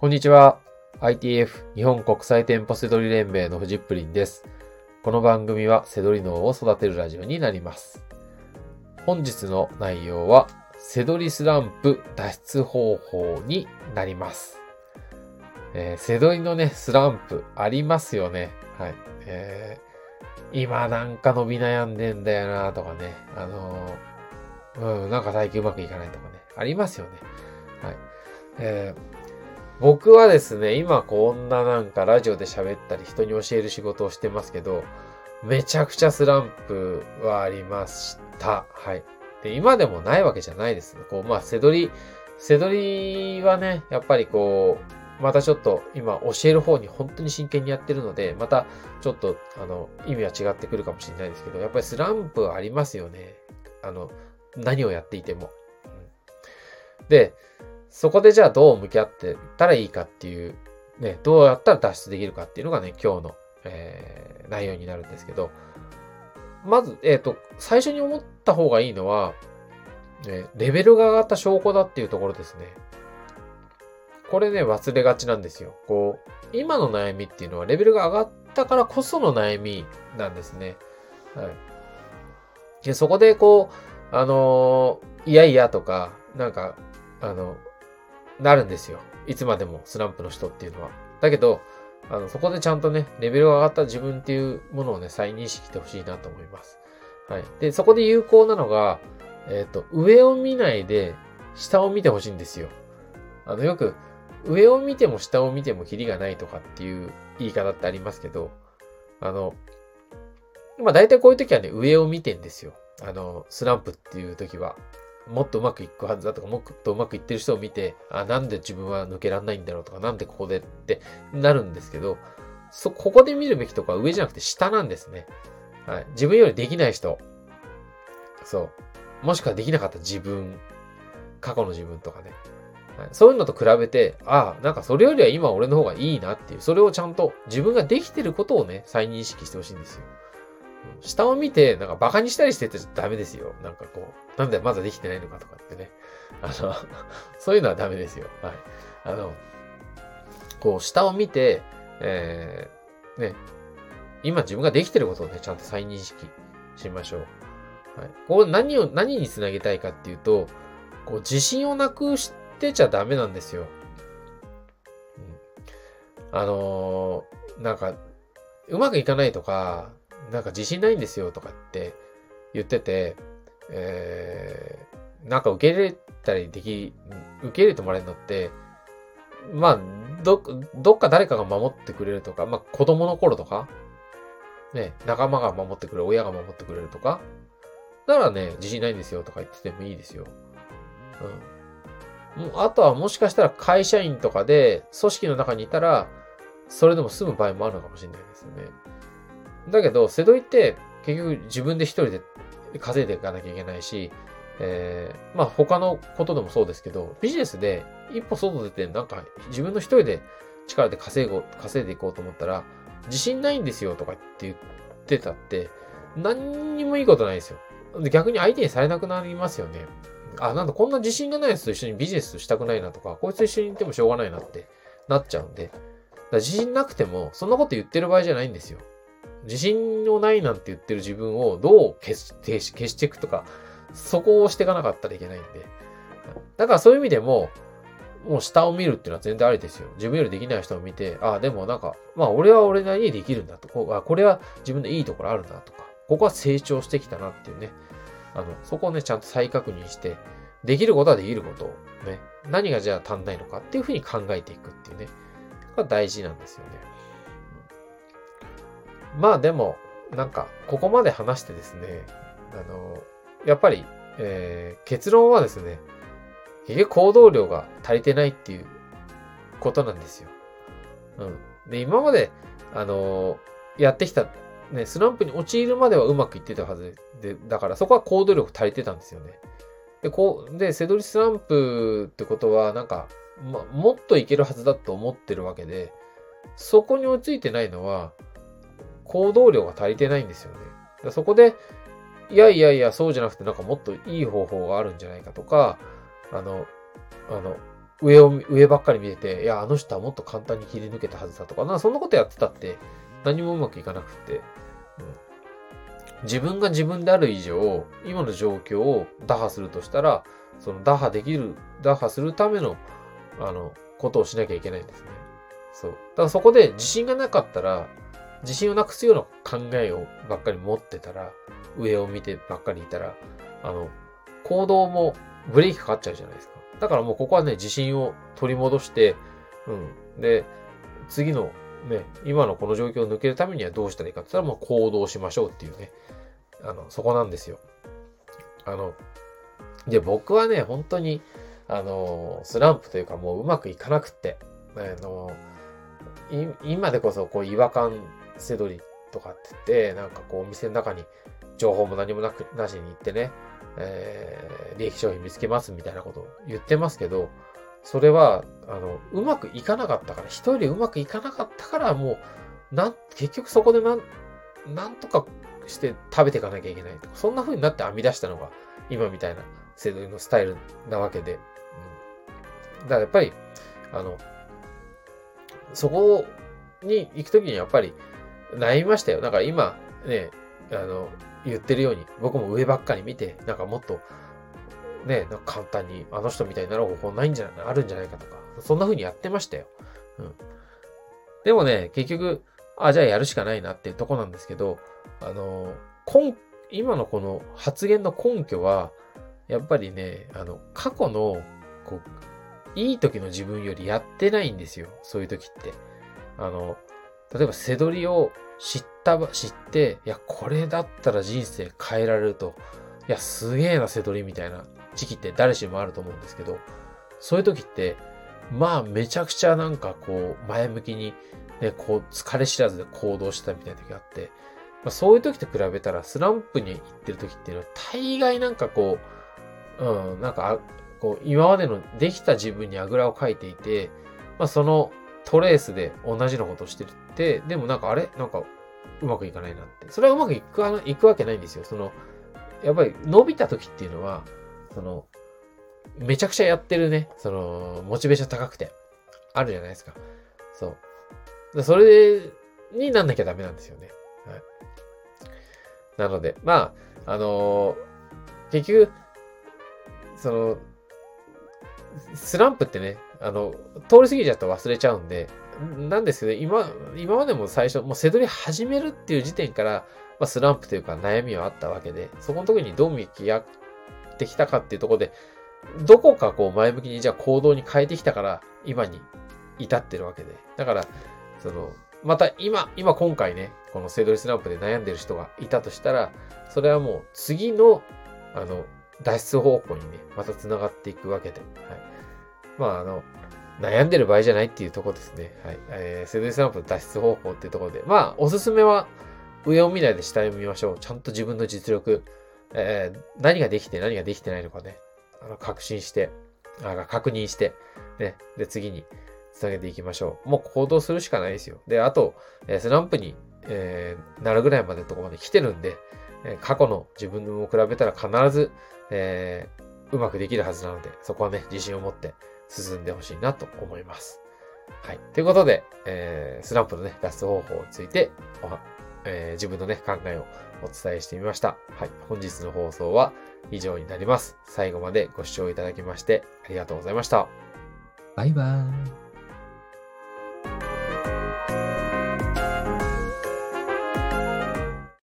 こんにちは。ITF 日本国際店舗セドリ連盟のフジップリンです。この番組はセドリ脳を育てるラジオになります。本日の内容はセドリスランプ脱出方法になります。えー、セドリのね、スランプありますよね。はい。えー、今なんか伸び悩んでんだよなとかね。あのー、うん、なんか最近うまくいかないとかね。ありますよね。はい。えー僕はですね、今こんななんかラジオで喋ったり人に教える仕事をしてますけど、めちゃくちゃスランプはありました。はい。で、今でもないわけじゃないです。こう、まあ、せどり、せどりはね、やっぱりこう、またちょっと今教える方に本当に真剣にやってるので、またちょっとあの意味は違ってくるかもしれないですけど、やっぱりスランプはありますよね。あの、何をやっていても。で、そこでじゃあどう向き合ってたらいいかっていう、ね、どうやったら脱出できるかっていうのがね、今日の、えー、内容になるんですけど、まず、えっ、ー、と、最初に思った方がいいのは、ね、レベルが上がった証拠だっていうところですね。これね、忘れがちなんですよ。こう、今の悩みっていうのはレベルが上がったからこその悩みなんですね。はい。で、そこでこう、あのー、いやいやとか、なんか、あの、なるんですよ。いつまでもスランプの人っていうのは。だけど、あの、そこでちゃんとね、レベルが上がった自分っていうものをね、再認識してほしいなと思います。はい。で、そこで有効なのが、えっ、ー、と、上を見ないで、下を見てほしいんですよ。あの、よく、上を見ても下を見てもキリがないとかっていう言い方ってありますけど、あの、まあ大体こういう時はね、上を見てんですよ。あの、スランプっていう時は。もっとうまくいくはずだとか、もっとうまくいってる人を見て、あ、なんで自分は抜けらんないんだろうとか、なんでここでってなるんですけど、そ、ここで見るべきとこは上じゃなくて下なんですね。はい。自分よりできない人。そう。もしくはできなかった自分。過去の自分とかね。はい、そういうのと比べて、ああ、なんかそれよりは今俺の方がいいなっていう、それをちゃんと自分ができてることをね、再認識してほしいんですよ。下を見て、なんか馬鹿にしたりしててダメですよ。なんかこう、なんでまだできてないのかとかってね。あの、そういうのはダメですよ。はい。あの、こう、下を見て、えー、ね、今自分ができてることをね、ちゃんと再認識しましょう。はい。こう、何を、何につなげたいかっていうと、こう、自信をなくしてちゃダメなんですよ。うん、あのー、なんか、うまくいかないとか、なんか自信ないんですよとかって言ってて、えー、なんか受け入れたりでき、受け入れてもらえるのって、まあ、ど、どっか誰かが守ってくれるとか、まあ子供の頃とか、ね、仲間が守ってくれる、親が守ってくれるとか、だからね、自信ないんですよとか言っててもいいですよ。うん。あとはもしかしたら会社員とかで組織の中にいたら、それでも済む場合もあるのかもしれないですよね。だけど、セドリって結局自分で一人で稼いでいかなきゃいけないし、えー、まあ他のことでもそうですけど、ビジネスで一歩外出てなんか自分の一人で力で稼ご、稼いでいこうと思ったら、自信ないんですよとかって言ってたって、何にもいいことないですよ。逆に相手にされなくなりますよね。あ、なんだこんな自信がないやつと一緒にビジネスしたくないなとか、こいつと一緒にいてもしょうがないなってなっちゃうんで、自信なくても、そんなこと言ってる場合じゃないんですよ。自信のないなんて言ってる自分をどう消し消していくとか、そこをしていかなかったらいけないんで。だからそういう意味でも、もう下を見るっていうのは全然ありですよ。自分よりできない人を見て、ああ、でもなんか、まあ俺は俺なりにできるんだと。こあこれは自分でいいところあるなとか、ここは成長してきたなっていうね。あの、そこをね、ちゃんと再確認して、できることはできることをね、何がじゃあ足んないのかっていうふうに考えていくっていうね。が大事なんですよね。まあでも、なんか、ここまで話してですね、あの、やっぱり、えー、結論はですね、結局行動量が足りてないっていうことなんですよ。うん。で、今まで、あのやってきた、ね、スランプに陥るまではうまくいってたはずで、だからそこは行動力足りてたんですよね。で、こう、で、セドリスランプってことは、なんか、ま、もっといけるはずだと思ってるわけで、そこに追いついてないのは、行動量が足りてないんですよね。そこで、いやいやいや、そうじゃなくてなんかもっといい方法があるんじゃないかとか、あの、あの、上を、上ばっかり見てて、いや、あの人はもっと簡単に切り抜けたはずだとか、な、そんなことやってたって、何もうまくいかなくて、うん、自分が自分である以上、今の状況を打破するとしたら、その打破できる、打破するための、あの、ことをしなきゃいけないんですね。そう。だからそこで自信がなかったら、自信をなくすような考えをばっかり持ってたら、上を見てばっかりいたら、あの、行動もブレーキかかっちゃうじゃないですか。だからもうここはね、自信を取り戻して、うん。で、次のね、今のこの状況を抜けるためにはどうしたらいいかって言ったらもう行動しましょうっていうね、あの、そこなんですよ。あの、で、僕はね、本当に、あの、スランプというかもううまくいかなくって、あの、今でこそこう違和感せどりとかって言って、なんかこうお店の中に情報も何もなく、なしに行ってね、えー、利益商品見つけますみたいなことを言ってますけど、それは、あの、うまくいかなかったから、人よりうまくいかなかったから、もう、なん、結局そこでなん、なんとかして食べていかなきゃいけないとか、そんな風になって編み出したのが、今みたいなセドリのスタイルなわけで。うん。だからやっぱり、あの、そこに行くときにやっぱり悩みましたよ。だから今、ね、あの、言ってるように、僕も上ばっかり見て、なんかもっと、ね、なんか簡単にあの人みたいになる方法ないんじゃない、あるんじゃないかとか、そんな風にやってましたよ。うん。でもね、結局、あ、じゃあやるしかないなっていうとこなんですけど、あの、根、今のこの発言の根拠は、やっぱりね、あの、過去の、こう、いい時の自分よりやってないんですよ。そういう時って。あの、例えば、背取りを知った、知って、いや、これだったら人生変えられると、いや、すげえな、背取りみたいな時期って誰しもあると思うんですけど、そういう時って、まあ、めちゃくちゃなんかこう、前向きに、ね、こう、疲れ知らずで行動したみたいな時があって、まあ、そういう時と比べたら、スランプに行ってる時っていうのは、大概なんかこう、うん、なんか、こう、今までのできた自分にあぐらをかいていて、まあ、そのトレースで同じのことをしてる。て、でもなんかあれ？なんか、うまくいかないなって。それはうまくいくいくわけないんですよ。その、やっぱり伸びた時っていうのは、その、めちゃくちゃやってるね、その、モチベーション高くて、あるじゃないですか。そう。それになんなきゃダメなんですよね。はい。なので、まあ、あのー、結局、その、スランプってね、あの、通り過ぎちゃうと忘れちゃうんで、なんですけど、今、今までも最初、もう背取り始めるっていう時点から、まあ、スランプというか悩みはあったわけで、そこの時にどう向き合ってきたかっていうところで、どこかこう前向きにじゃあ行動に変えてきたから、今に至ってるわけで。だから、その、また今、今今回ね、このセドリスランプで悩んでる人がいたとしたら、それはもう次の、あの、脱出方向にね、また繋がっていくわけで。はい。まあ、あの、悩んでる場合じゃないっていうとこですね。はい。えー、セドリスランプの脱出方法っていうところで。まあ、おすすめは、上を見ないで下を見ましょう。ちゃんと自分の実力、えー、何ができて何ができてないのかね、あの、確信して、あ確認して、ね、で、次に繋げていきましょう。もう行動するしかないですよ。で、あと、えー、スランプに、えー、なるぐらいまでのとこまで来てるんで、え、過去の自分を比べたら必ず、えー、うまくできるはずなので、そこはね、自信を持って進んでほしいなと思います。はい。ということで、えー、スランプのね、脱出方法についておえー、自分のね、考えをお伝えしてみました。はい。本日の放送は以上になります。最後までご視聴いただきましてありがとうございました。バイバーイ。